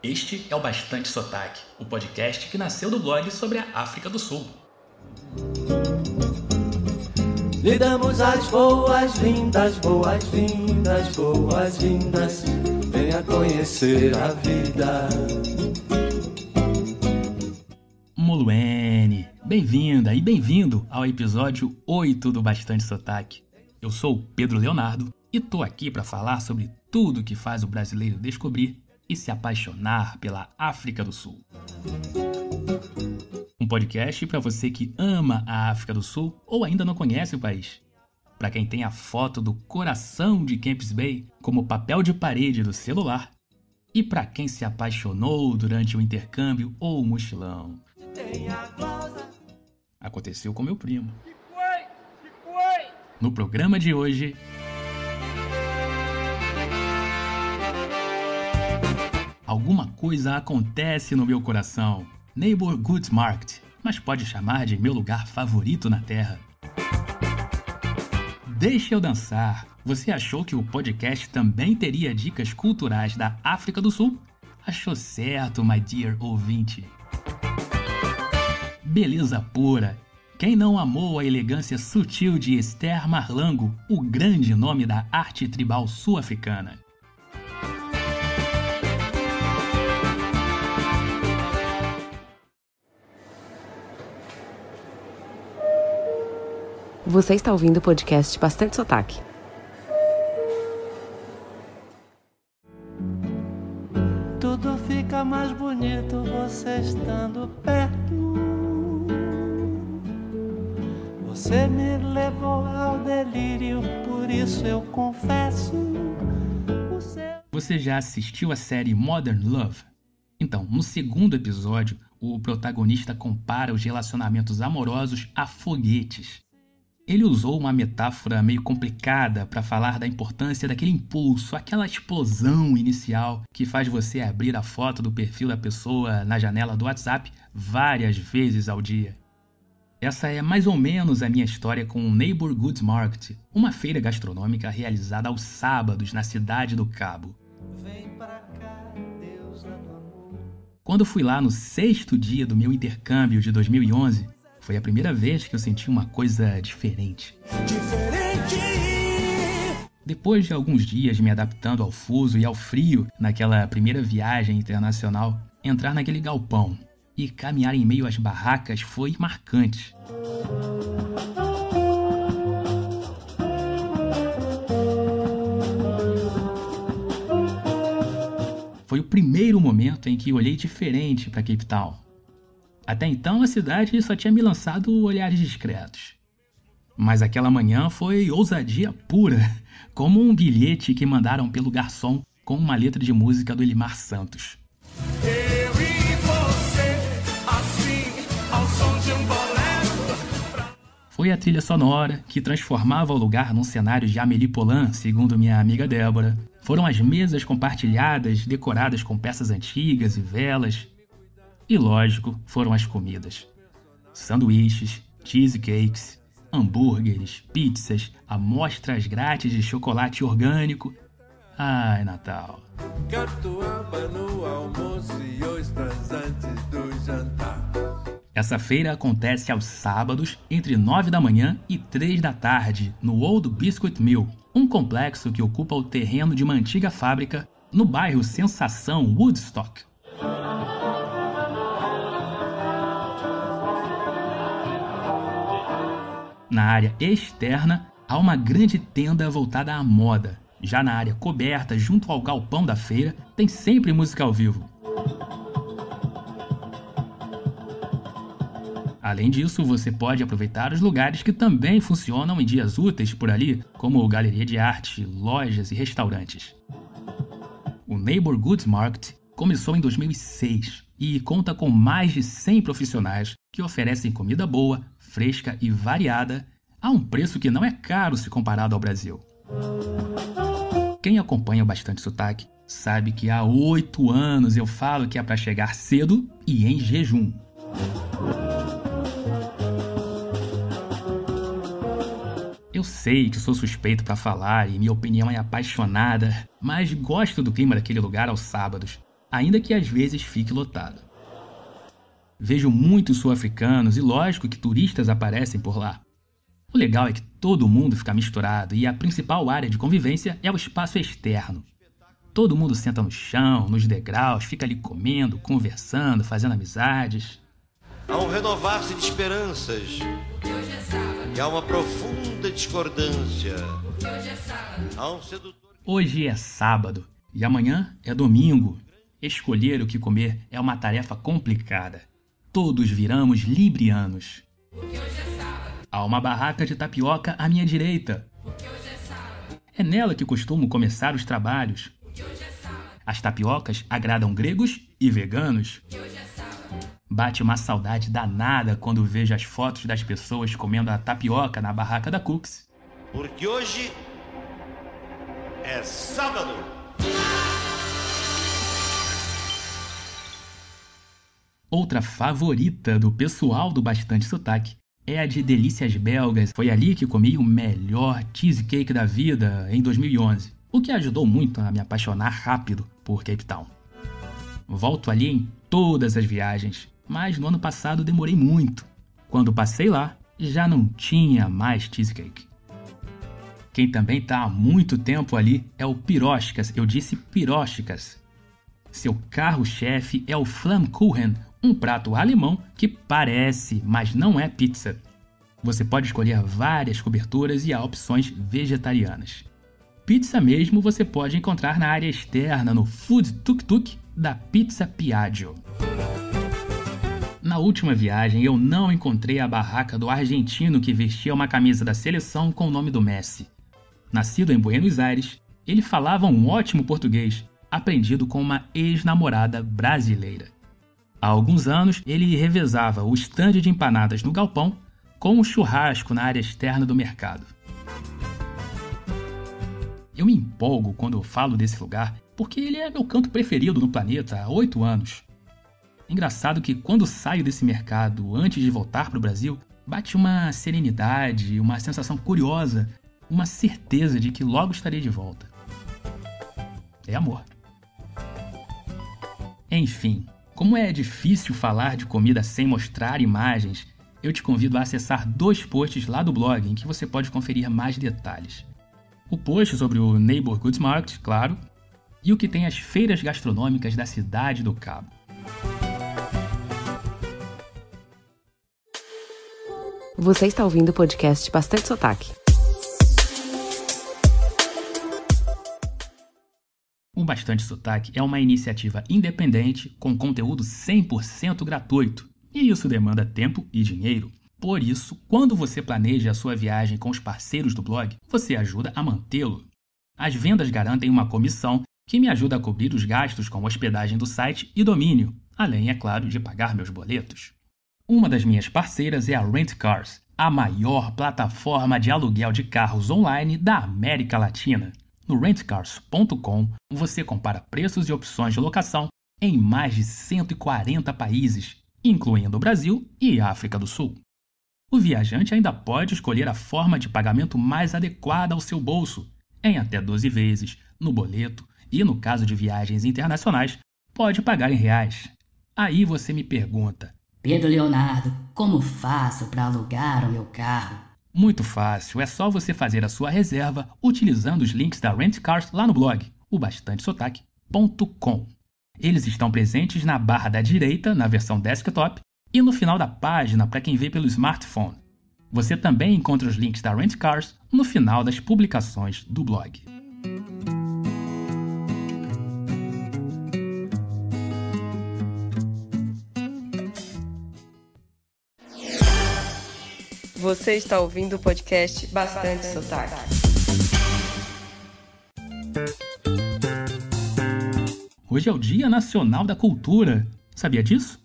Este é o Bastante Sotaque, o podcast que nasceu do blog sobre a África do Sul. Lhe damos as boas-vindas, boas-vindas, boas-vindas. Venha conhecer a vida. Moluene, bem-vinda e bem-vindo ao episódio 8 do Bastante Sotaque. Eu sou o Pedro Leonardo e tô aqui para falar sobre tudo que faz o brasileiro descobrir e se apaixonar pela África do Sul. Um podcast para você que ama a África do Sul ou ainda não conhece o país. Para quem tem a foto do coração de Camps Bay como papel de parede do celular. E para quem se apaixonou durante o intercâmbio ou o mochilão. Aconteceu com meu primo. No programa de hoje, Alguma coisa acontece no meu coração. Neighbor Goods Market, mas pode chamar de meu lugar favorito na Terra. Deixa eu dançar. Você achou que o podcast também teria dicas culturais da África do Sul? Achou certo, my dear ouvinte. Beleza pura. Quem não amou a elegância sutil de Esther Marlango, o grande nome da arte tribal sul-africana? Você está ouvindo o podcast Bastante Sotaque. Tudo fica mais bonito você estando perto. Você me levou ao delírio, por isso eu confesso. Você já assistiu a série Modern Love? Então, no segundo episódio, o protagonista compara os relacionamentos amorosos a foguetes. Ele usou uma metáfora meio complicada para falar da importância daquele impulso, aquela explosão inicial que faz você abrir a foto do perfil da pessoa na janela do WhatsApp várias vezes ao dia. Essa é mais ou menos a minha história com o Neighbor Goods Market, uma feira gastronômica realizada aos sábados na cidade do Cabo. Quando fui lá no sexto dia do meu intercâmbio de 2011, foi a primeira vez que eu senti uma coisa diferente. Diferente! Depois de alguns dias me adaptando ao fuso e ao frio naquela primeira viagem internacional, entrar naquele galpão e caminhar em meio às barracas foi marcante. Foi o primeiro momento em que olhei diferente para Cape Town até então a cidade só tinha me lançado olhares discretos. Mas aquela manhã foi ousadia pura, como um bilhete que mandaram pelo garçom com uma letra de música do Elimar Santos. Foi a trilha sonora que transformava o lugar num cenário de Amélie Poulain, segundo minha amiga Débora. Foram as mesas compartilhadas, decoradas com peças antigas e velas, e lógico, foram as comidas. Sanduíches, cheesecakes, hambúrgueres, pizzas, amostras grátis de chocolate orgânico. Ai, Natal. no almoço e os do jantar. Essa feira acontece aos sábados, entre 9 da manhã e 3 da tarde, no Old Biscuit Mill, um complexo que ocupa o terreno de uma antiga fábrica no bairro Sensação Woodstock. Na área externa, há uma grande tenda voltada à moda. Já na área coberta, junto ao galpão da feira, tem sempre música ao vivo. Além disso, você pode aproveitar os lugares que também funcionam em dias úteis por ali, como galeria de arte, lojas e restaurantes. O Neighbor Goods Market começou em 2006 e conta com mais de 100 profissionais que oferecem comida boa, fresca e variada a um preço que não é caro se comparado ao Brasil. Quem acompanha bastante sotaque sabe que há oito anos eu falo que é para chegar cedo e em jejum. Eu sei que sou suspeito para falar e minha opinião é apaixonada, mas gosto do clima daquele lugar aos sábados. ainda que às vezes fique lotado. Vejo muitos sul-africanos e lógico que turistas aparecem por lá. O legal é que todo mundo fica misturado e a principal área de convivência é o espaço externo. Todo mundo senta no chão, nos degraus, fica ali comendo, conversando, fazendo amizades. Há um renovar-se de esperanças. E há uma profunda discordância. Há um sedutor. Hoje é sábado e amanhã é domingo. Escolher o que comer é uma tarefa complicada. Todos viramos librianos. Há uma barraca de tapioca à minha direita. É nela que costumo começar os trabalhos. As tapiocas agradam gregos e veganos. Bate uma saudade danada quando vejo as fotos das pessoas comendo a tapioca na barraca da Cooks. Porque hoje é sábado. Outra favorita do pessoal do Bastante Sotaque é a de Delícias Belgas. Foi ali que comi o melhor cheesecake da vida em 2011, o que ajudou muito a me apaixonar rápido por Cape Town. Volto ali em todas as viagens, mas no ano passado demorei muito. Quando passei lá, já não tinha mais cheesecake. Quem também está há muito tempo ali é o Piróchicas, eu disse Piróchicas. Seu carro-chefe é o Flammkuchen, um prato alemão que parece, mas não é pizza. Você pode escolher várias coberturas e há opções vegetarianas. Pizza mesmo você pode encontrar na área externa no Food Tuk Tuk da Pizza Piaggio. Na última viagem eu não encontrei a barraca do argentino que vestia uma camisa da seleção com o nome do Messi. Nascido em Buenos Aires, ele falava um ótimo português, aprendido com uma ex-namorada brasileira. Há alguns anos, ele revezava o estande de empanadas no galpão com o churrasco na área externa do mercado. Eu me empolgo quando eu falo desse lugar porque ele é meu canto preferido no planeta há oito anos. Engraçado que quando saio desse mercado antes de voltar para o Brasil, bate uma serenidade, uma sensação curiosa, uma certeza de que logo estarei de volta. É amor. Enfim, como é difícil falar de comida sem mostrar imagens, eu te convido a acessar dois posts lá do blog em que você pode conferir mais detalhes. O post sobre o Neighbor Goods Market, claro, e o que tem as feiras gastronômicas da cidade do Cabo. Você está ouvindo o podcast Bastante Sotaque. O Bastante Sotaque é uma iniciativa independente com conteúdo 100% gratuito, e isso demanda tempo e dinheiro. Por isso, quando você planeja a sua viagem com os parceiros do blog, você ajuda a mantê-lo. As vendas garantem uma comissão que me ajuda a cobrir os gastos com hospedagem do site e domínio, além, é claro, de pagar meus boletos. Uma das minhas parceiras é a Rent Cars, a maior plataforma de aluguel de carros online da América Latina. No rentcars.com, você compara preços e opções de locação em mais de 140 países, incluindo o Brasil e África do Sul. O viajante ainda pode escolher a forma de pagamento mais adequada ao seu bolso, em até 12 vezes, no boleto e, no caso de viagens internacionais, pode pagar em reais. Aí você me pergunta: Pedro Leonardo, como faço para alugar o meu carro? Muito fácil, é só você fazer a sua reserva utilizando os links da Rent Cars lá no blog, o bastantesotaque.com. Eles estão presentes na barra da direita, na versão desktop, e no final da página para quem vê pelo smartphone. Você também encontra os links da Rent Cars no final das publicações do blog. Você está ouvindo o podcast Bastante Sotaque. Hoje é o Dia Nacional da Cultura. Sabia disso?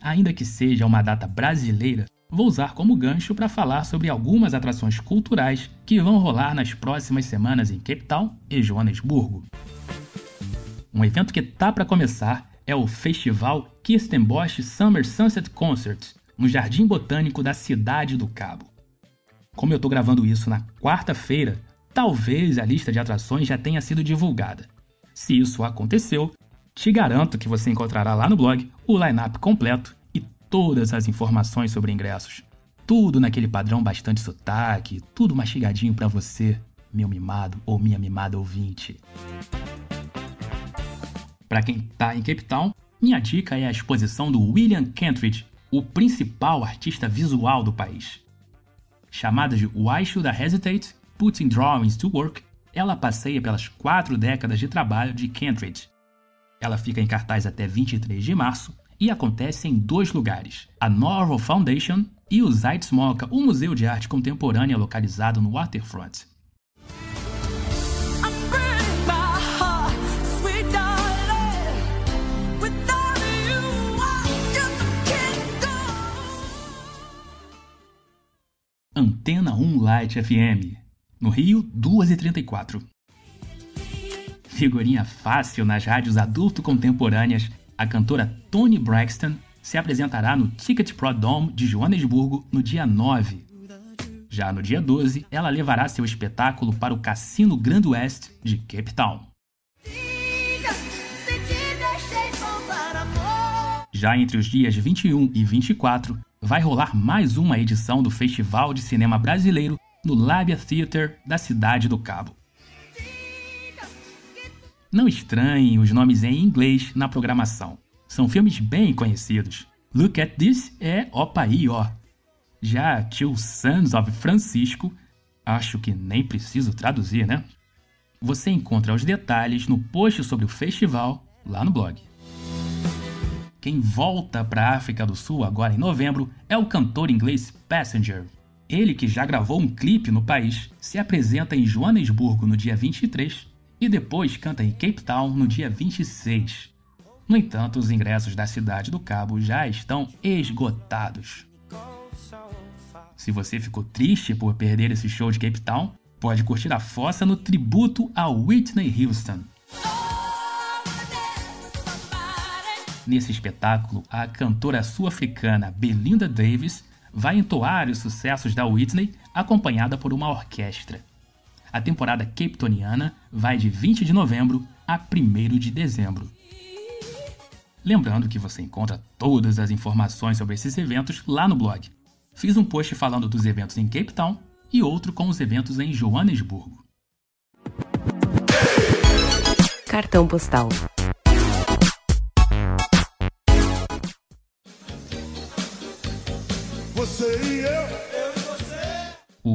Ainda que seja uma data brasileira, vou usar como gancho para falar sobre algumas atrações culturais que vão rolar nas próximas semanas em Cape Town e Joanesburgo. Um evento que tá para começar é o Festival Kirstenbosch Summer Sunset Concert, no Jardim Botânico da Cidade do Cabo. Como eu estou gravando isso na quarta-feira, talvez a lista de atrações já tenha sido divulgada. Se isso aconteceu, Te garanto que você encontrará lá no blog o line-up completo e todas as informações sobre ingressos. Tudo naquele padrão bastante sotaque, tudo mastigadinho para você, meu mimado ou minha mimada ouvinte. Para quem tá em Cape Town, minha dica é a exposição do William Kentridge, o principal artista visual do país. Chamada de Why Should I Hesitate? Putting Drawings to Work, ela passeia pelas quatro décadas de trabalho de Kentridge. Ela fica em cartaz até 23 de março e acontece em dois lugares: a Norval Foundation e o Zeitmoka, um museu de arte contemporânea localizado no Waterfront. Antena 1 Light FM. No Rio, 2h34. Figurinha fácil nas rádios adulto contemporâneas, a cantora Toni Braxton se apresentará no Ticket Pro Dome de Joanesburgo no dia 9. Já no dia 12, ela levará seu espetáculo para o Cassino Grand West de Cape Town. Já entre os dias 21 e 24, vai rolar mais uma edição do Festival de Cinema Brasileiro no Labia Theatre da cidade do Cabo. Não estranhem os nomes em inglês na programação. São filmes bem conhecidos. Look at This é Opa aí, ó. Já Two Sons of Francisco, acho que nem preciso traduzir, né? Você encontra os detalhes no post sobre o festival lá no blog. Quem volta para a África do Sul agora em novembro é o cantor inglês Passenger. Ele, que já gravou um clipe no país, se apresenta em Joanesburgo no dia 23 e depois canta em Cape Town no dia 26. No entanto, os ingressos da Cidade do Cabo já estão esgotados. Se você ficou triste por perder esse show de Cape Town, pode curtir a fossa no tributo a Whitney Houston. Nesse espetáculo, a cantora sul-africana Belinda Davis vai entoar os sucessos da Whitney acompanhada por uma orquestra. A temporada capetoniana vai de 20 de novembro a 1 de dezembro. Lembrando que você encontra todas as informações sobre esses eventos lá no blog. Fiz um post falando dos eventos em Cape Town e outro com os eventos em Joanesburgo. Cartão postal.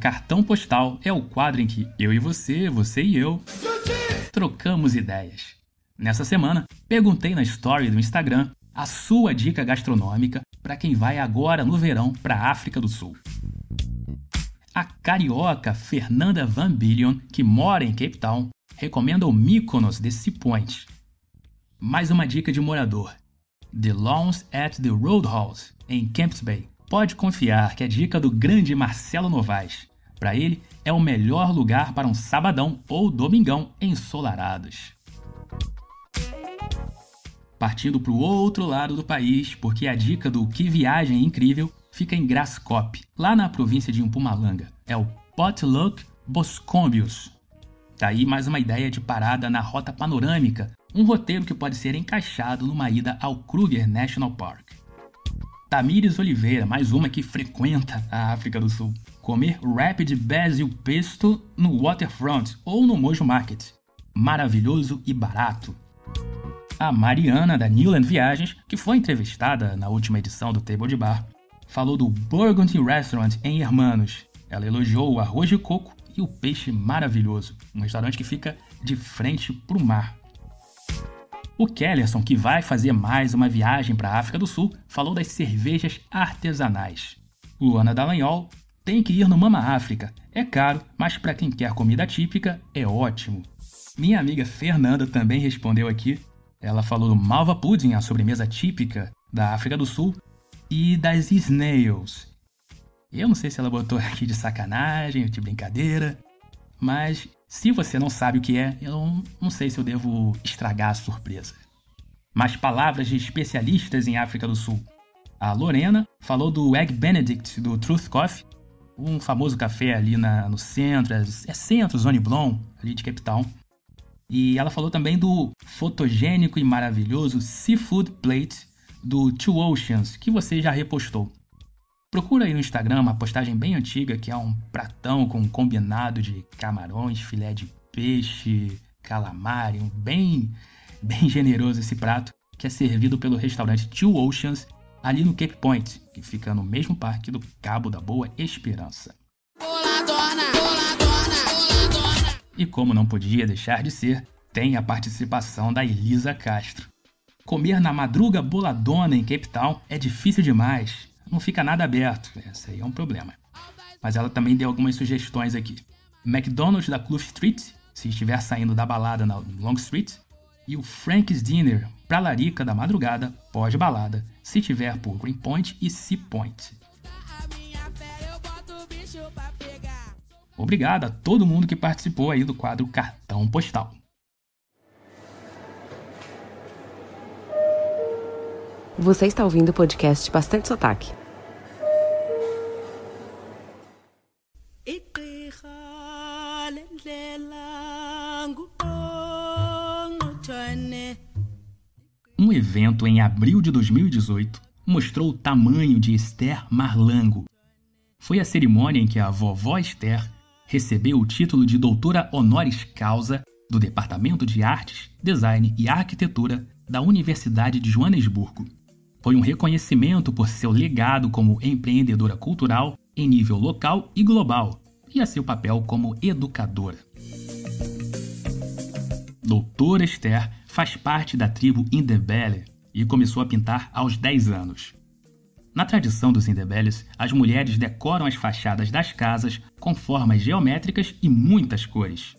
Cartão postal é o quadro em que eu e você, você e eu, trocamos ideias. Nessa semana, perguntei na story do Instagram a sua dica gastronômica para quem vai agora no verão para a África do Sul. A carioca Fernanda Van Billion, que mora em Cape Town, recomenda o Mykonos de Sea Point. Mais uma dica de morador: The Lawns at the Roadhouse, em Camps Bay. Pode confiar que é dica do grande Marcelo Novaes. Para ele, é o melhor lugar para um sabadão ou domingão ensolarados. Partindo para o outro lado do país, porque a dica do Que Viagem Incrível fica em Graskop, lá na província de Mpumalanga. É o Potluck Boscombius. Tá aí mais uma ideia de parada na rota panorâmica, um roteiro que pode ser encaixado numa ida ao Kruger National Park. Tamires Oliveira, mais uma que frequenta a África do Sul. Comer Rapid Basil Pesto no Waterfront ou no Mojo Market. Maravilhoso e barato. A Mariana, da Newland Viagens, que foi entrevistada na última edição do Table de Bar, falou do Burgundy Restaurant em Hermanos. Ela elogiou o arroz de coco e o peixe maravilhoso, um restaurante que fica de frente para o mar. O Kellerson, que vai fazer mais uma viagem para a África do Sul, falou das cervejas artesanais. Luana Dallagnol tem que ir no Mama África. É caro, mas para quem quer comida típica, é ótimo. Minha amiga Fernanda também respondeu aqui. Ela falou do Malva Pudding, a sobremesa típica da África do Sul, e das Snails. Eu não sei se ela botou aqui de sacanagem ou de brincadeira, mas se você não sabe o que é, eu não sei se eu devo estragar a surpresa. Mas palavras de especialistas em África do Sul. A Lorena falou do Egg Benedict do Truth Coffee, um famoso café ali na, no centro, é centro, Zone Blon, ali de Cape Town. E ela falou também do fotogênico e maravilhoso Seafood Plate do Two Oceans, que você já repostou. Procura aí no Instagram uma postagem bem antiga que é um pratão com um combinado de camarões, filé de peixe, calamar, um bem, bem generoso esse prato, que é servido pelo restaurante Two Oceans ali no Cape Point, que fica no mesmo parque do Cabo da Boa Esperança. E como não podia deixar de ser, tem a participação da Elisa Castro. Comer na madruga boladona em Cape Town é difícil demais, não fica nada aberto, esse aí é um problema. Mas ela também deu algumas sugestões aqui. McDonald's da Clough Street, se estiver saindo da balada na Long Street, e o Frank's Dinner, pra larica da madrugada, pós-balada, se tiver por Greenpoint e Sea Point. Obrigado a todo mundo que participou aí do quadro Cartão Postal. Você está ouvindo o podcast Bastante Sotaque. Evento em abril de 2018 mostrou o tamanho de Esther Marlango. Foi a cerimônia em que a vovó Esther recebeu o título de doutora honoris causa do Departamento de Artes, Design e Arquitetura da Universidade de Joanesburgo. Foi um reconhecimento por seu legado como empreendedora cultural em nível local e global e a seu papel como educadora. Doutora Esther faz parte da tribo Indebele e começou a pintar aos 10 anos. Na tradição dos Indebeles, as mulheres decoram as fachadas das casas com formas geométricas e muitas cores.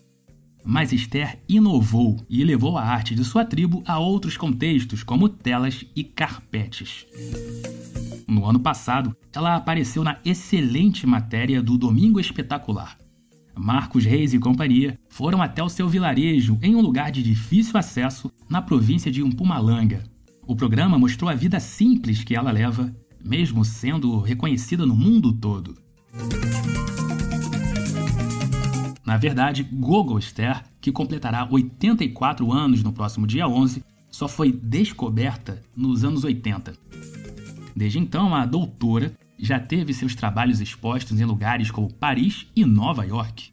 Mas Esther inovou e levou a arte de sua tribo a outros contextos, como telas e carpetes. No ano passado, ela apareceu na excelente matéria do Domingo Espetacular. Marcos Reis e companhia foram até o seu vilarejo em um lugar de difícil acesso na província de Mpumalanga. O programa mostrou a vida simples que ela leva, mesmo sendo reconhecida no mundo todo. Na verdade, Gogo Esther, que completará 84 anos no próximo dia 11, só foi descoberta nos anos 80. Desde então, a doutora já teve seus trabalhos expostos em lugares como Paris e Nova York.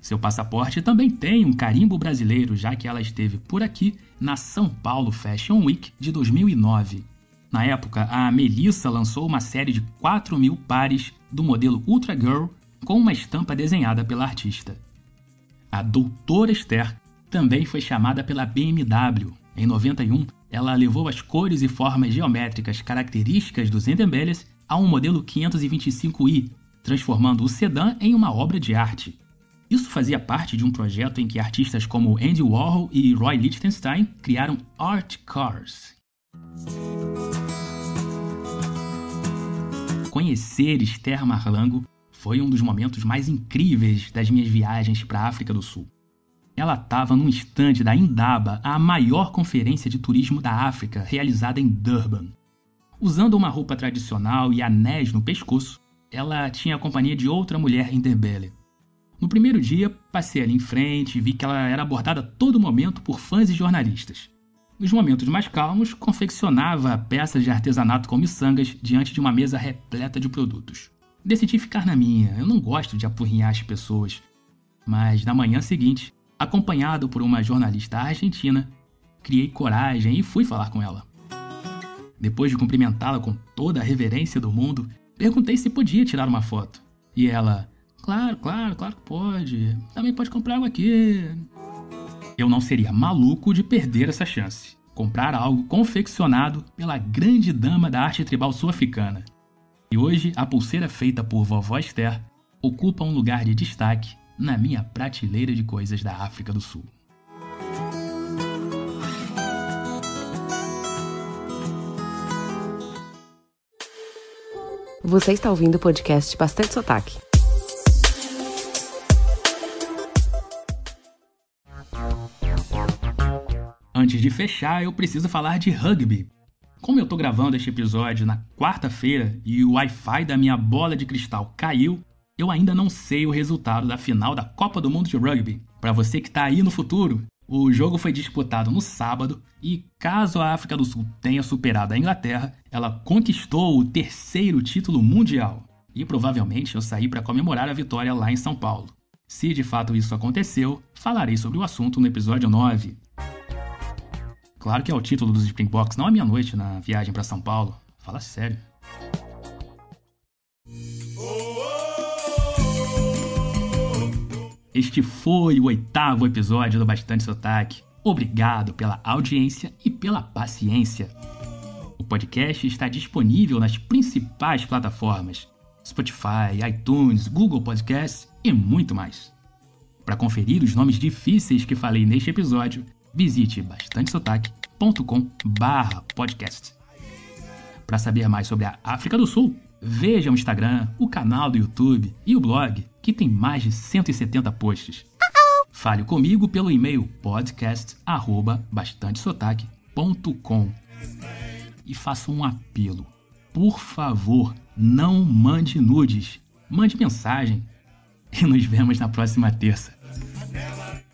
Seu passaporte também tem um carimbo brasileiro, já que ela esteve por aqui na São Paulo Fashion Week de 2009. Na época, a Melissa lançou uma série de 4 mil pares do modelo Ultra Girl com uma estampa desenhada pela artista. A Doutora Esther também foi chamada pela BMW. Em 91, ela levou as cores e formas geométricas características dos Endembelles a um modelo 525i, transformando o sedã em uma obra de arte. Isso fazia parte de um projeto em que artistas como Andy Warhol e Roy Lichtenstein criaram art cars. Conhecer Esther Marlango foi um dos momentos mais incríveis das minhas viagens para a África do Sul. Ela estava num estande da Indaba, a maior conferência de turismo da África, realizada em Durban. Usando uma roupa tradicional e anéis no pescoço, ela tinha a companhia de outra mulher em Derbele. No primeiro dia, passei ali em frente e vi que ela era abordada a todo momento por fãs e jornalistas. Nos momentos mais calmos, confeccionava peças de artesanato com miçangas diante de uma mesa repleta de produtos decidi ficar na minha. Eu não gosto de apurrinhar as pessoas. Mas na manhã seguinte, acompanhado por uma jornalista argentina, criei coragem e fui falar com ela. Depois de cumprimentá-la com toda a reverência do mundo, perguntei se podia tirar uma foto. E ela, claro, claro, claro que pode. Também pode comprar algo aqui. Eu não seria maluco de perder essa chance. Comprar algo confeccionado pela grande dama da arte tribal sul-africana. E hoje, a pulseira feita por vovó Esther ocupa um lugar de destaque na minha prateleira de coisas da África do Sul. Você está ouvindo o podcast Bastante Sotaque. Antes de fechar, eu preciso falar de rugby, como eu tô gravando este episódio na quarta-feira e o Wi-Fi da minha bola de cristal caiu, eu ainda não sei o resultado da final da Copa do Mundo de Rugby. Para você que tá aí no futuro, O jogo foi disputado no sábado e, caso a África do Sul tenha superado a Inglaterra, ela conquistou o terceiro título mundial. E provavelmente eu saí para comemorar a vitória lá em São Paulo. Se de fato isso aconteceu, falarei sobre o assunto no episódio 9. Claro que é o título dos Springboks, não a meia-noite na viagem para São Paulo. Fala sério. Este foi o oitavo episódio do Bastante Sotaque. Obrigado pela audiência e pela paciência. Podcast está disponível nas principais plataformas: Spotify, iTunes, Google Podcasts e muito mais. Para conferir os nomes difíceis que falei neste episódio, visite bastantesotaque.com/podcast. Para saber mais sobre a África do Sul, veja o Instagram, o canal do YouTube e o blog que tem mais de 170 posts. Fale comigo pelo e-mail podcast@bastantesotaque.com. E faça um apelo. Por favor, não mande nudes. Mande mensagem. E nos vemos na próxima terça.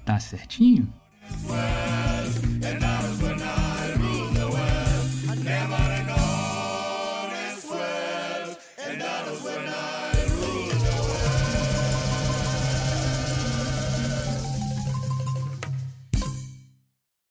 Tá certinho?